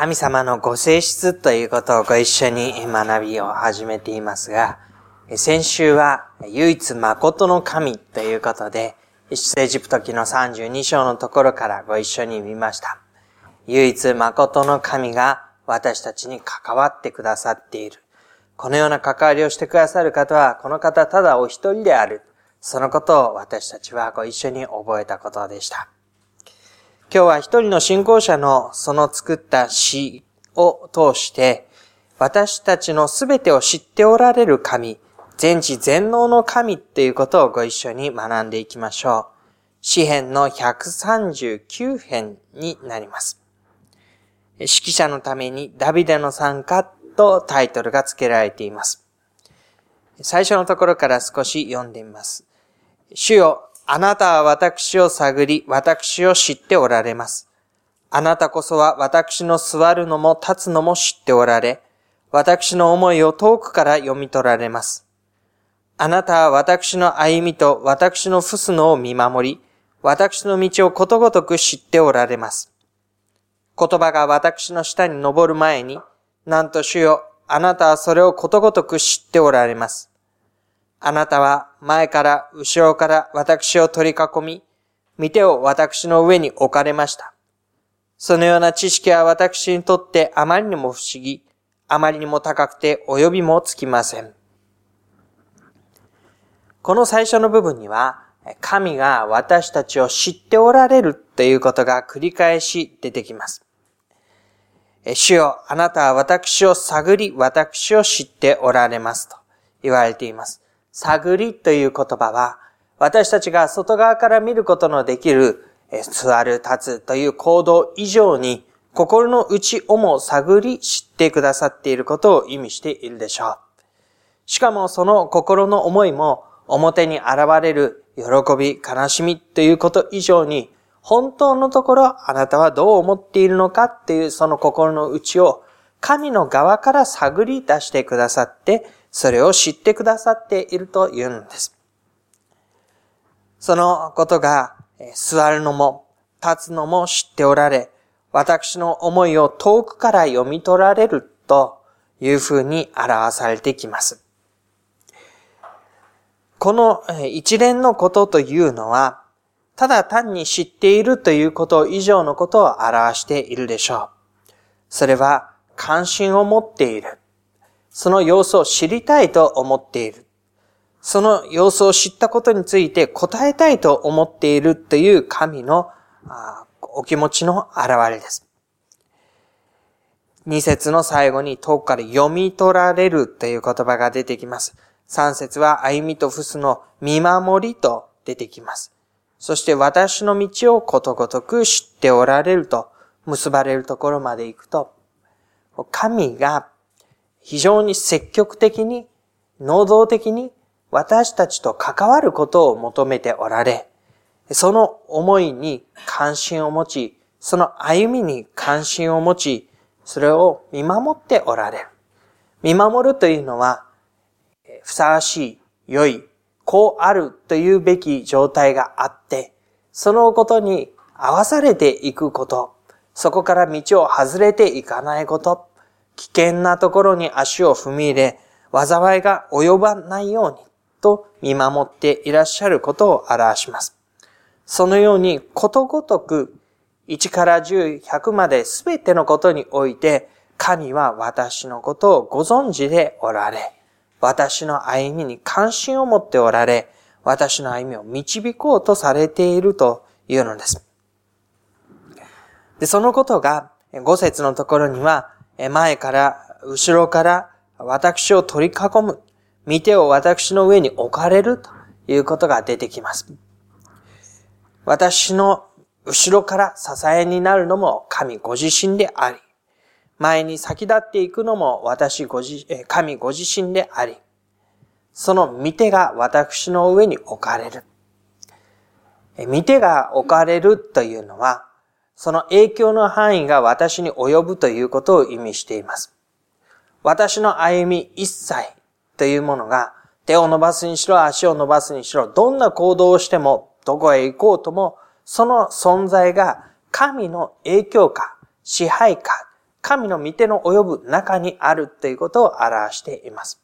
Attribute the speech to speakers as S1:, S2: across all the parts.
S1: 神様のご性質ということをご一緒に学びを始めていますが、先週は唯一誠の神ということで、出エジプト記の32章のところからご一緒に見ました。唯一誠の神が私たちに関わってくださっている。このような関わりをしてくださる方は、この方ただお一人である。そのことを私たちはご一緒に覚えたことでした。今日は一人の信仰者のその作った詩を通して、私たちのすべてを知っておられる神、全知全能の神っていうことをご一緒に学んでいきましょう。詩編の139編になります。指揮者のためにダビデの参加とタイトルが付けられています。最初のところから少し読んでみます。主よ、あなたは私を探り、私を知っておられます。あなたこそは私の座るのも立つのも知っておられ、私の思いを遠くから読み取られます。あなたは私の歩みと私の伏すのを見守り、私の道をことごとく知っておられます。言葉が私の下に登る前に、なんと主よ、あなたはそれをことごとく知っておられます。あなたは前から後ろから私を取り囲み、見てを私の上に置かれました。そのような知識は私にとってあまりにも不思議、あまりにも高くて及びもつきません。この最初の部分には、神が私たちを知っておられるということが繰り返し出てきます。主よ、あなたは私を探り、私を知っておられますと言われています。探りという言葉は、私たちが外側から見ることのできる、座る、立つという行動以上に、心の内をも探り知ってくださっていることを意味しているでしょう。しかもその心の思いも表に現れる喜び、悲しみということ以上に、本当のところあなたはどう思っているのかっていうその心の内を神の側から探り出してくださって、それを知ってくださっているというんです。そのことが、座るのも、立つのも知っておられ、私の思いを遠くから読み取られるというふうに表されてきます。この一連のことというのは、ただ単に知っているということ以上のことを表しているでしょう。それは関心を持っている。その様子を知りたいと思っている。その様子を知ったことについて答えたいと思っているという神のお気持ちの表れです。二節の最後に遠くから読み取られるという言葉が出てきます。三節は歩みと伏すの見守りと出てきます。そして私の道をことごとく知っておられると結ばれるところまで行くと、神が非常に積極的に、能動的に私たちと関わることを求めておられ、その思いに関心を持ち、その歩みに関心を持ち、それを見守っておられる。見守るというのは、ふさわしい、良い、こうあるというべき状態があって、そのことに合わされていくこと、そこから道を外れていかないこと、危険なところに足を踏み入れ、災いが及ばないようにと見守っていらっしゃることを表します。そのようにことごとく1から10、100まで全てのことにおいて神は私のことをご存知でおられ、私の歩みに関心を持っておられ、私の歩みを導こうとされているというのです。で、そのことが5節のところには前から、後ろから私を取り囲む、見てを私の上に置かれるということが出てきます。私の後ろから支えになるのも神ご自身であり、前に先立っていくのも私ご自、神ご自身であり、その見てが私の上に置かれる。見てが置かれるというのは、その影響の範囲が私に及ぶということを意味しています。私の歩み一切というものが手を伸ばすにしろ足を伸ばすにしろどんな行動をしてもどこへ行こうともその存在が神の影響下、支配下、神の御手の及ぶ中にあるということを表しています。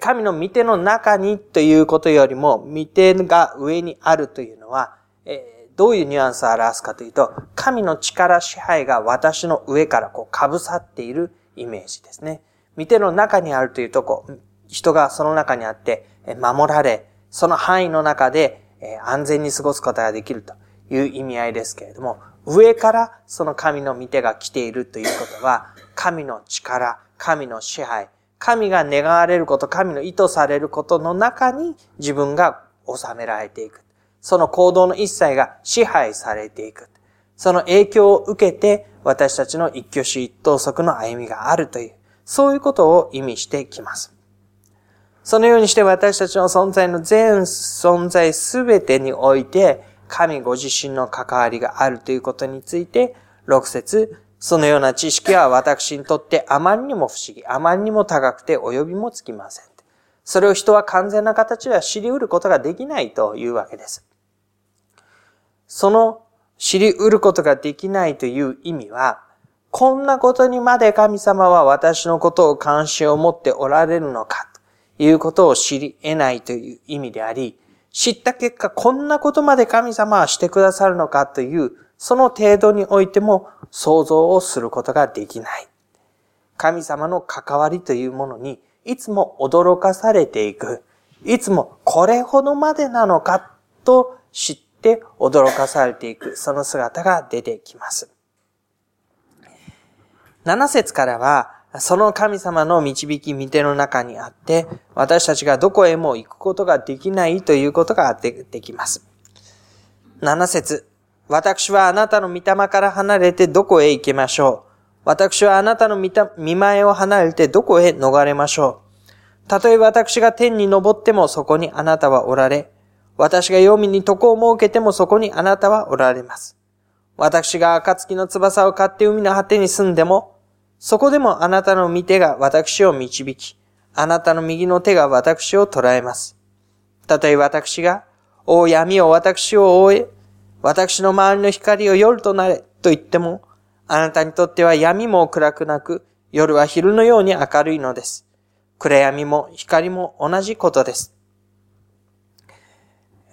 S1: 神の御手の中にということよりも、御手が上にあるというのは、えー、どういうニュアンスを表すかというと、神の力支配が私の上からこう被さっているイメージですね。御手の中にあるというとこ、人がその中にあって守られ、その範囲の中で安全に過ごすことができるという意味合いですけれども、上からその神の御手が来ているということは、神の力、神の支配、神が願われること、神の意図されることの中に自分が収められていく。その行動の一切が支配されていく。その影響を受けて私たちの一挙手一投足の歩みがあるという、そういうことを意味してきます。そのようにして私たちの存在の全存在すべてにおいて、神ご自身の関わりがあるということについて、6節そのような知識は私にとってあまりにも不思議、あまりにも高くて及びもつきません。それを人は完全な形では知り得ることができないというわけです。その知り得ることができないという意味は、こんなことにまで神様は私のことを関心を持っておられるのかと。いうことを知り得ないという意味であり、知った結果、こんなことまで神様はしてくださるのかという、その程度においても想像をすることができない。神様の関わりというものに、いつも驚かされていく。いつもこれほどまでなのかと知って驚かされていく、その姿が出てきます。7節からは、その神様の導き見ての中にあって、私たちがどこへも行くことができないということが出てきます。7節私はあなたの御霊から離れてどこへ行けましょう。私はあなたの見前を離れてどこへ逃れましょう。たとえ私が天に昇ってもそこにあなたはおられ、私が黄泉に床を設けてもそこにあなたはおられます。私が暁の翼を買って海の果てに住んでも、そこでもあなたの御手が私を導き、あなたの右の手が私を捉えます。たとえ私が、お闇を私を覆え、私の周りの光を夜となれ、と言っても、あなたにとっては闇も暗くなく、夜は昼のように明るいのです。暗闇も光も同じことです。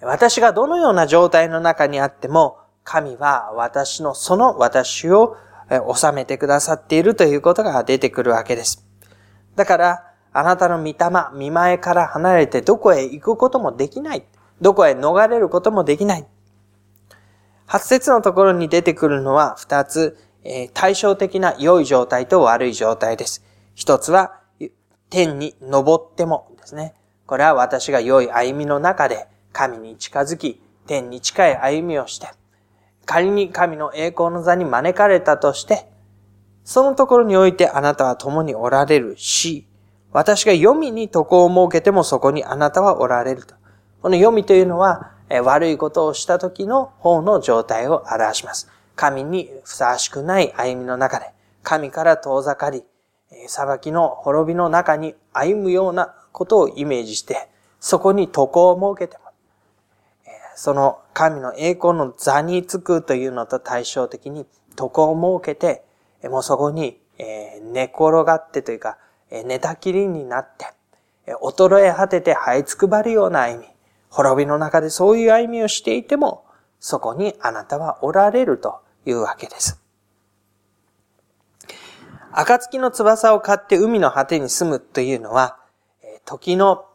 S1: 私がどのような状態の中にあっても、神は私のその私を収めてくださっているということが出てくるわけです。だから、あなたの御霊、見前から離れてどこへ行くこともできない。どこへ逃れることもできない。発節のところに出てくるのは二つ、え、対照的な良い状態と悪い状態です。一つは、天に登ってもですね。これは私が良い歩みの中で神に近づき、天に近い歩みをして、仮に神の栄光の座に招かれたとして、そのところにおいてあなたは共におられるし、私が読みに床を設けてもそこにあなたはおられると。この読みというのは、悪いことをした時の方の状態を表します。神にふさわしくない歩みの中で、神から遠ざかり、裁きの滅びの中に歩むようなことをイメージして、そこに床を設けて、その神の栄光の座につくというのと対照的に床を設けて、もうそこに寝転がってというか、寝たきりになって、衰え果てて這いつくばるような歩み、滅びの中でそういう歩みをしていても、そこにあなたはおられるというわけです。暁の翼を買って海の果てに住むというのは、時の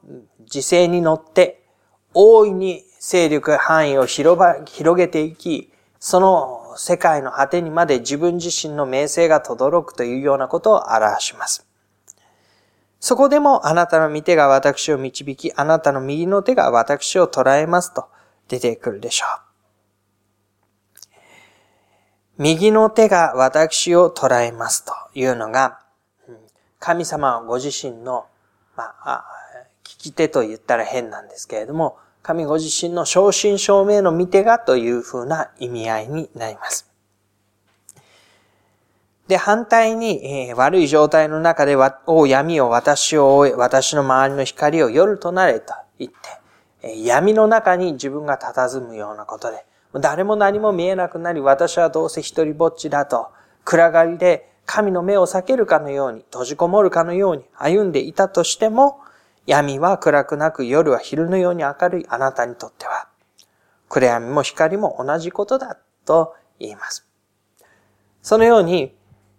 S1: 時勢に乗って大いに勢力範囲を広げていき、その世界の果てにまで自分自身の名声が轟くというようなことを表します。そこでもあなたの御手が私を導き、あなたの右の手が私を捉えますと出てくるでしょう。右の手が私を捉えますというのが、神様はご自身の、まあ、聞き手と言ったら変なんですけれども、神ご自身の正真正銘の見手がというふうな意味合いになります。で、反対に、えー、悪い状態の中で、お闇を私を覆え、私の周りの光を夜となれと言って、えー、闇の中に自分が佇むようなことで、誰も何も見えなくなり、私はどうせ一人ぼっちだと暗がりで神の目を避けるかのように、閉じこもるかのように歩んでいたとしても、闇は暗くなく夜は昼のように明るいあなたにとっては、暗闇も光も同じことだと言います。そのように、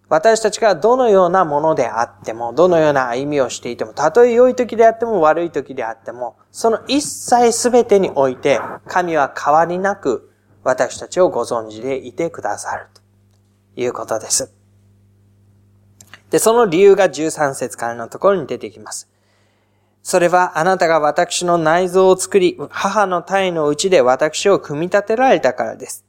S1: 私たちがどのようなものであっても、どのような歩みをしていても、たとえ良い時であっても悪い時であっても、その一切すべてにおいて、神は変わりなく私たちをご存知でいてくださるということです。で、その理由が13節からのところに出てきます。それはあなたが私の内臓を作り、母の体のうちで私を組み立てられたからです。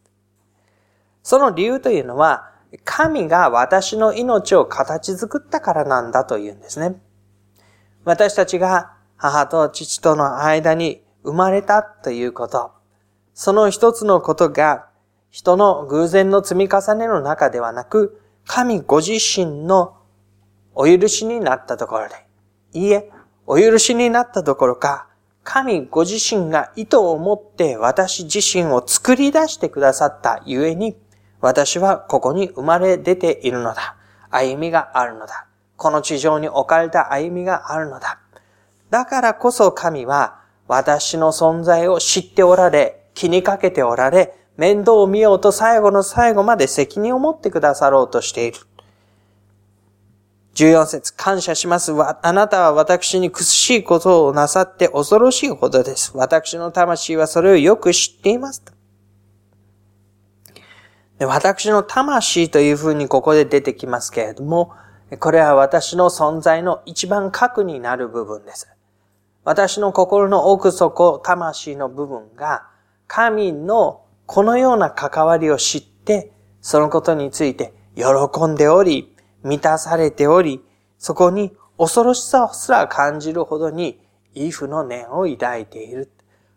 S1: その理由というのは、神が私の命を形作ったからなんだというんですね。私たちが母と父との間に生まれたということ。その一つのことが人の偶然の積み重ねの中ではなく、神ご自身のお許しになったところで、いいえ、お許しになったどころか、神ご自身が意図を持って私自身を作り出してくださったゆえに、私はここに生まれ出ているのだ。歩みがあるのだ。この地上に置かれた歩みがあるのだ。だからこそ神は私の存在を知っておられ、気にかけておられ、面倒を見ようと最後の最後まで責任を持ってくださろうとしている。14節感謝します。あなたは私に苦しいことをなさって恐ろしいほどです。私の魂はそれをよく知っています。私の魂というふうにここで出てきますけれども、これは私の存在の一番核になる部分です。私の心の奥底、魂の部分が、神のこのような関わりを知って、そのことについて喜んでおり、満たされており、そこに恐ろしさすら感じるほどに、イフの念を抱いている。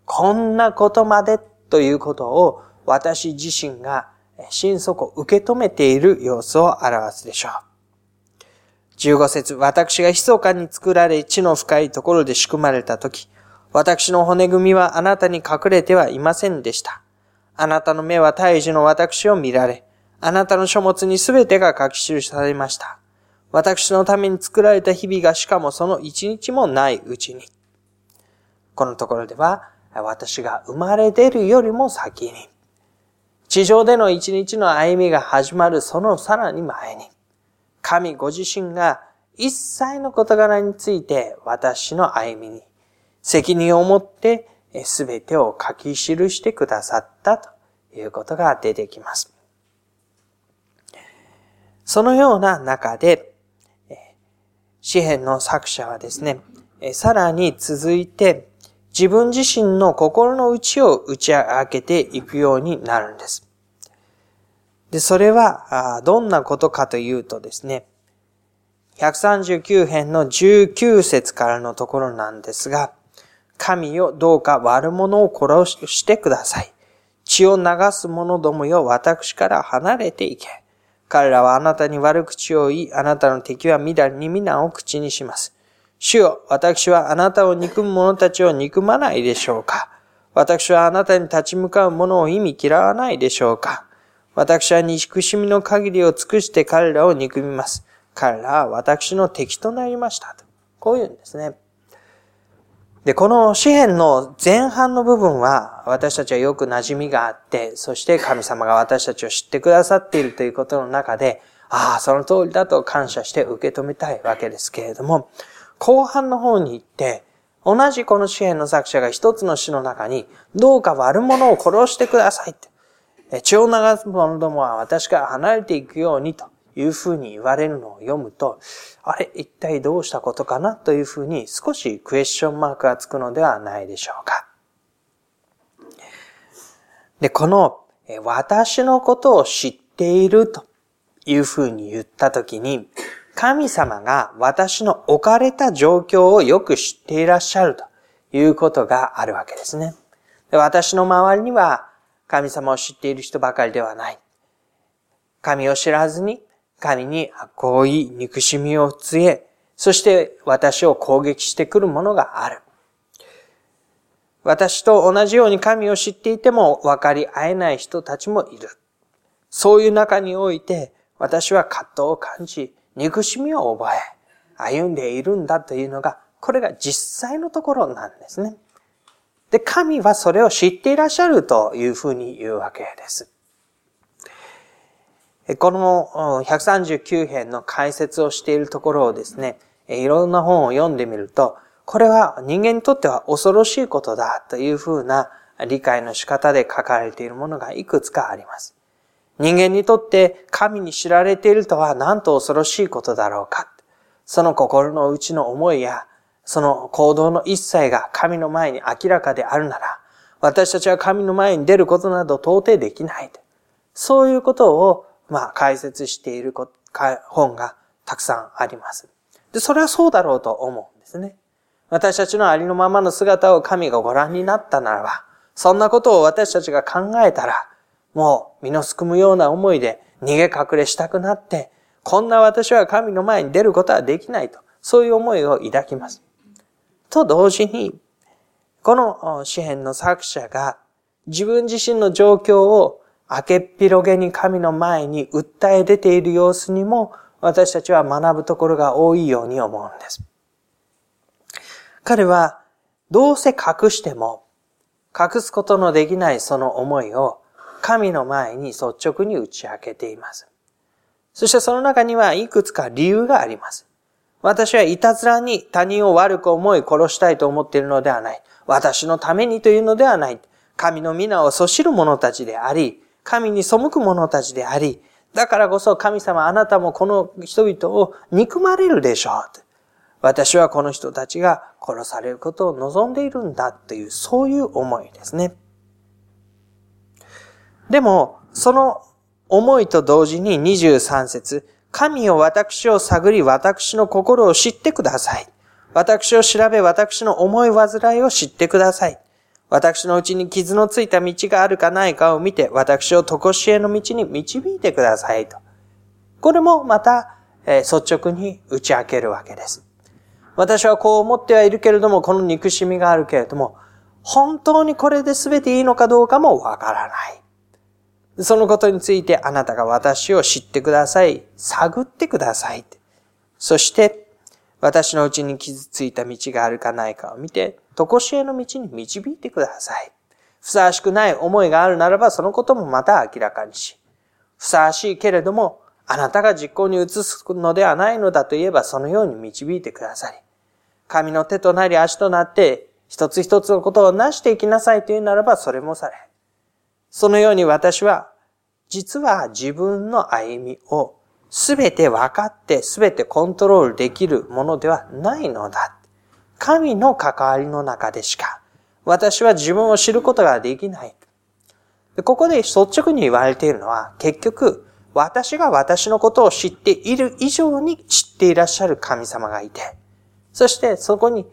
S1: こんなことまでということを私自身が心底受け止めている様子を表すでしょう。15節私が密かに作られ地の深いところで仕組まれたとき、私の骨組みはあなたに隠れてはいませんでした。あなたの目は大樹の私を見られ、あなたの書物にすべてが書き記されました。私のために作られた日々がしかもその一日もないうちに。このところでは、私が生まれ出るよりも先に、地上での一日の歩みが始まるそのさらに前に、神ご自身が一切の事柄について私の歩みに責任を持って全てを書き記してくださったということが出てきます。そのような中で、詩篇の作者はですね、さらに続いて自分自身の心の内を打ち明けていくようになるんです。で、それは、どんなことかというとですね、139編の19節からのところなんですが、神よ、どうか悪者を殺してください。血を流す者どもよ、私から離れていけ。彼らはあなたに悪口を言い、あなたの敵はみだりに皆を口にします。主よ、私はあなたを憎む者たちを憎まないでしょうか私はあなたに立ち向かう者を意味嫌わないでしょうか私は憎しみの限りを尽くして彼らを憎みます。彼らは私の敵となりました。こういうんですね。で、この詩篇の前半の部分は私たちはよく馴染みがあって、そして神様が私たちを知ってくださっているということの中で、ああ、その通りだと感謝して受け止めたいわけですけれども、後半の方に行って、同じこの詩篇の作者が一つの詩の中に、どうか悪者を殺してくださいって。血を流す者どもは私から離れていくようにというふうに言われるのを読むと、あれ、一体どうしたことかな？というふうに少しクエスチョンマークがつくのではないでしょうか。で、この、私のことを知っているというふうに言ったときに、神様が私の置かれた状況をよく知っていらっしゃるということがあるわけですね。で私の周りには神様を知っている人ばかりではない。神を知らずに、神に悪意、憎しみを告げ、そして私を攻撃してくるものがある。私と同じように神を知っていても分かり合えない人たちもいる。そういう中において、私は葛藤を感じ、憎しみを覚え、歩んでいるんだというのが、これが実際のところなんですね。で、神はそれを知っていらっしゃるというふうに言うわけです。この139編の解説をしているところをですね、いろんな本を読んでみると、これは人間にとっては恐ろしいことだというふうな理解の仕方で書かれているものがいくつかあります。人間にとって神に知られているとは何と恐ろしいことだろうか。その心の内の思いやその行動の一切が神の前に明らかであるなら、私たちは神の前に出ることなど到底できない。そういうことを、まあ、解説している本がたくさんあります。で、それはそうだろうと思うんですね。私たちのありのままの姿を神がご覧になったならば、そんなことを私たちが考えたら、もう身のすくむような思いで逃げ隠れしたくなって、こんな私は神の前に出ることはできないと、そういう思いを抱きます。と同時に、この詩篇の作者が自分自身の状況を明けっ広げに神の前に訴え出ている様子にも私たちは学ぶところが多いように思うんです。彼はどうせ隠しても隠すことのできないその思いを神の前に率直に打ち明けています。そしてその中にはいくつか理由があります。私はいたずらに他人を悪く思い殺したいと思っているのではない。私のためにというのではない。神の皆をそしる者たちであり、神に背く者たちであり、だからこそ神様あなたもこの人々を憎まれるでしょう。私はこの人たちが殺されることを望んでいるんだという、そういう思いですね。でも、その思いと同時に23節神を私を探り、私の心を知ってください。私を調べ、私の思い煩いを知ってください。私のうちに傷のついた道があるかないかを見て、私を常しえの道に導いてくださいと。これもまた、え、率直に打ち明けるわけです。私はこう思ってはいるけれども、この憎しみがあるけれども、本当にこれで全ていいのかどうかもわからない。そのことについてあなたが私を知ってください。探ってください。そして、私のうちに傷ついた道があるかないかを見て、とこしえの道に導いてください。ふさわしくない思いがあるならば、そのこともまた明らかにし、ふさわしいけれども、あなたが実行に移すのではないのだと言えば、そのように導いてくださり、神の手となり足となって、一つ一つのことを成していきなさいというならば、それもされ、そのように私は、実は自分の歩みをすべて分かってすべてコントロールできるものではないのだ。神の関わりの中でしか、私は自分を知ることができない。ここで率直に言われているのは、結局、私が私のことを知っている以上に知っていらっしゃる神様がいて、そしてそこに、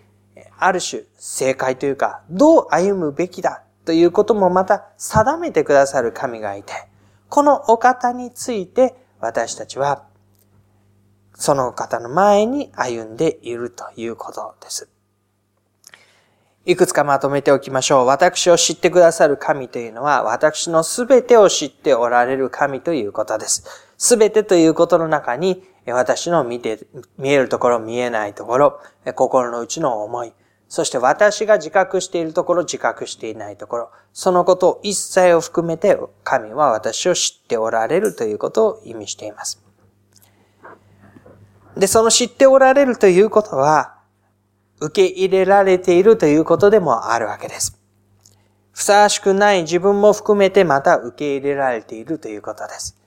S1: ある種、正解というか、どう歩むべきだということもまた定めてくださる神がいて、このお方について私たちは、その方の前に歩んでいるということです。いくつかまとめておきましょう。私を知ってくださる神というのは、私のすべてを知っておられる神ということです。すべてということの中に、私の見て、見えるところ、見えないところ、心の内の思い、そして私が自覚しているところ、自覚していないところ、そのことを一切を含めて神は私を知っておられるということを意味しています。で、その知っておられるということは、受け入れられているということでもあるわけです。ふさわしくない自分も含めてまた受け入れられているということです。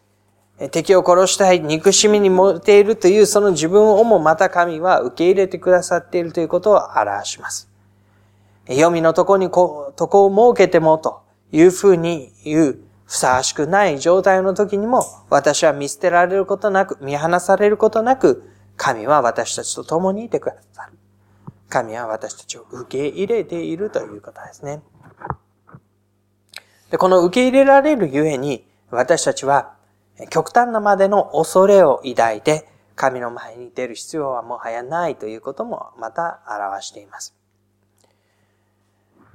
S1: 敵を殺したい、憎しみに燃えているというその自分をもまた神は受け入れてくださっているということを表します。読みのとこにこう、とこを設けてもというふうに言うふさわしくない状態の時にも私は見捨てられることなく、見放されることなく、神は私たちと共にいてくださる。神は私たちを受け入れているということですね。で、この受け入れられるゆえに、私たちは極端なまでの恐れを抱いて、神の前に出る必要はもはやないということもまた表しています。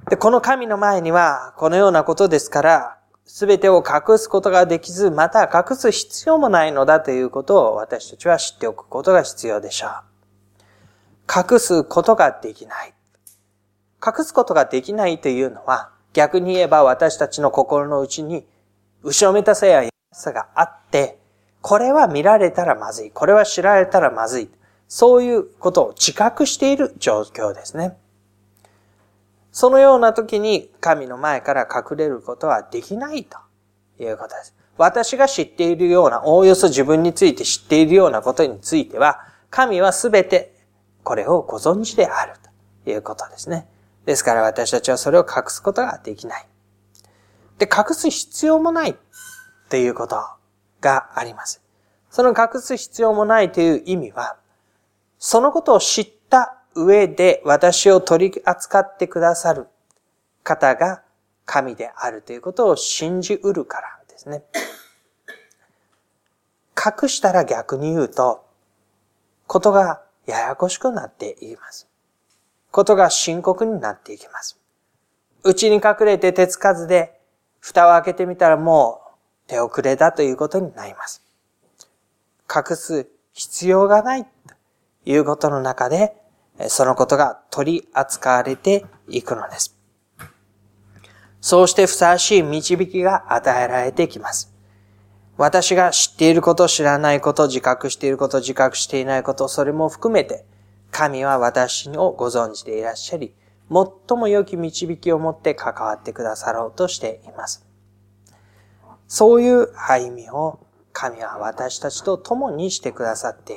S1: で、この神の前には、このようなことですから、すべてを隠すことができず、また隠す必要もないのだということを私たちは知っておくことが必要でしょう。隠すことができない。隠すことができないというのは、逆に言えば私たちの心の内に、後ろめたさやさがあって、これは見られたらまずい。これは知られたらまずい。そういうことを自覚している状況ですね。そのような時に神の前から隠れることはできないということです。私が知っているような、おおよそ自分について知っているようなことについては、神はすべてこれをご存知であるということですね。ですから私たちはそれを隠すことができない。で、隠す必要もないということがあります。その隠す必要もないという意味は、そのことを知った上で私を取り扱ってくださる方が神であるということを信じうるからですね。隠したら逆に言うと、ことがややこしくなっていきます。ことが深刻になっていきます。内に隠れて手つかずで、蓋を開けてみたらもう手遅れだということになります。隠す必要がないということの中で、そのことが取り扱われていくのです。そうしてふさわしい導きが与えられてきます。私が知っていること、知らないこと、自覚していること、自覚していないこと、それも含めて、神は私をご存知でいらっしゃり、最も良き導きを持って関わってくださろうとしています。そういう歩みを神は私たちと共にしてくださってい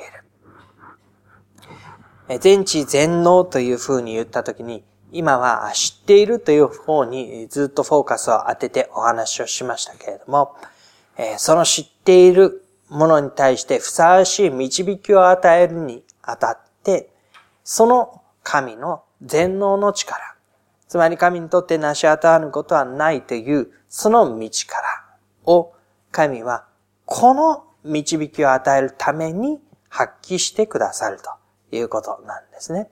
S1: る。全知全能という風に言ったときに、今は知っているという方にずっとフォーカスを当ててお話をしましたけれども、その知っているものに対してふさわしい導きを与えるにあたって、その神の全能の力、つまり神にとって成し当たることはないという、その道からを神はこの導きを与えるために発揮してくださるということなんですね。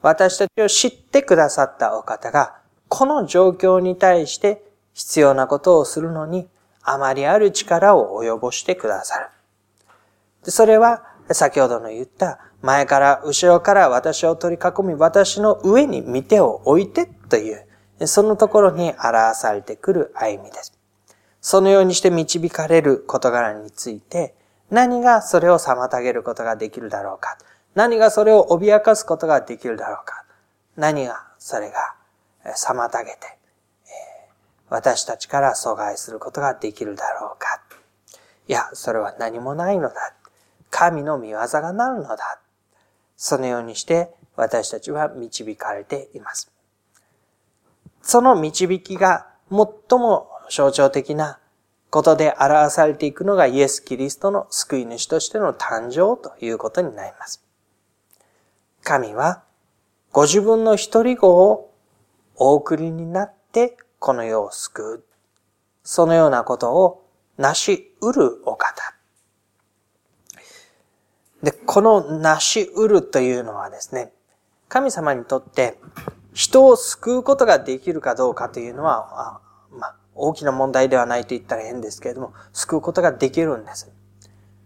S1: 私たちを知ってくださったお方が、この状況に対して必要なことをするのに、あまりある力を及ぼしてくださる。それは、先ほどの言った、前から後ろから私を取り囲み、私の上に見てを置いてという、そのところに表されてくる歩みです。そのようにして導かれる事柄について、何がそれを妨げることができるだろうか。何がそれを脅かすことができるだろうか。何がそれが妨げて、私たちから阻害することができるだろうか。いや、それは何もないのだ。神の見業がなるのだ。そのようにして私たちは導かれています。その導きが最も象徴的なことで表されていくのがイエス・キリストの救い主としての誕生ということになります。神はご自分の一人子をお送りになってこの世を救う。そのようなことを成し得るお方。で、この成し得るというのはですね、神様にとって人を救うことができるかどうかというのは、まあ、大きな問題ではないと言ったら変ですけれども、救うことができるんです。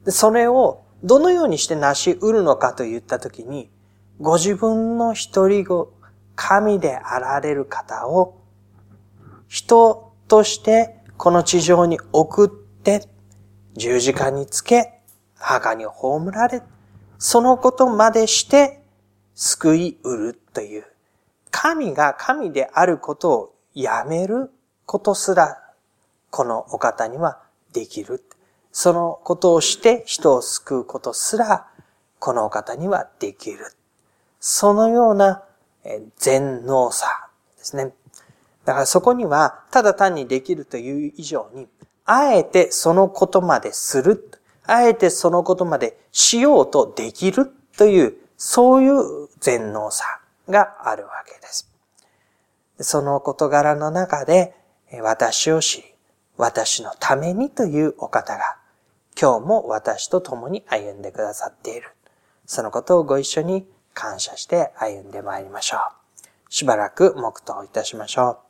S1: で、それをどのようにして成し得るのかと言ったときに、ご自分の一人子、神であられる方を、人としてこの地上に送って、十字架につけ、墓に葬られ、そのことまでして救い得るという、神が神であることをやめることすら、このお方にはできる。そのことをして人を救うことすら、このお方にはできる。そのような全能さですね。だからそこには、ただ単にできるという以上に、あえてそのことまでする。あえてそのことまでしようとできるという、そういう全能さがあるわけです。その事柄の中で、私を知り、私のためにというお方が、今日も私と共に歩んでくださっている。そのことをご一緒に感謝して歩んでまいりましょう。しばらく黙祷いたしましょう。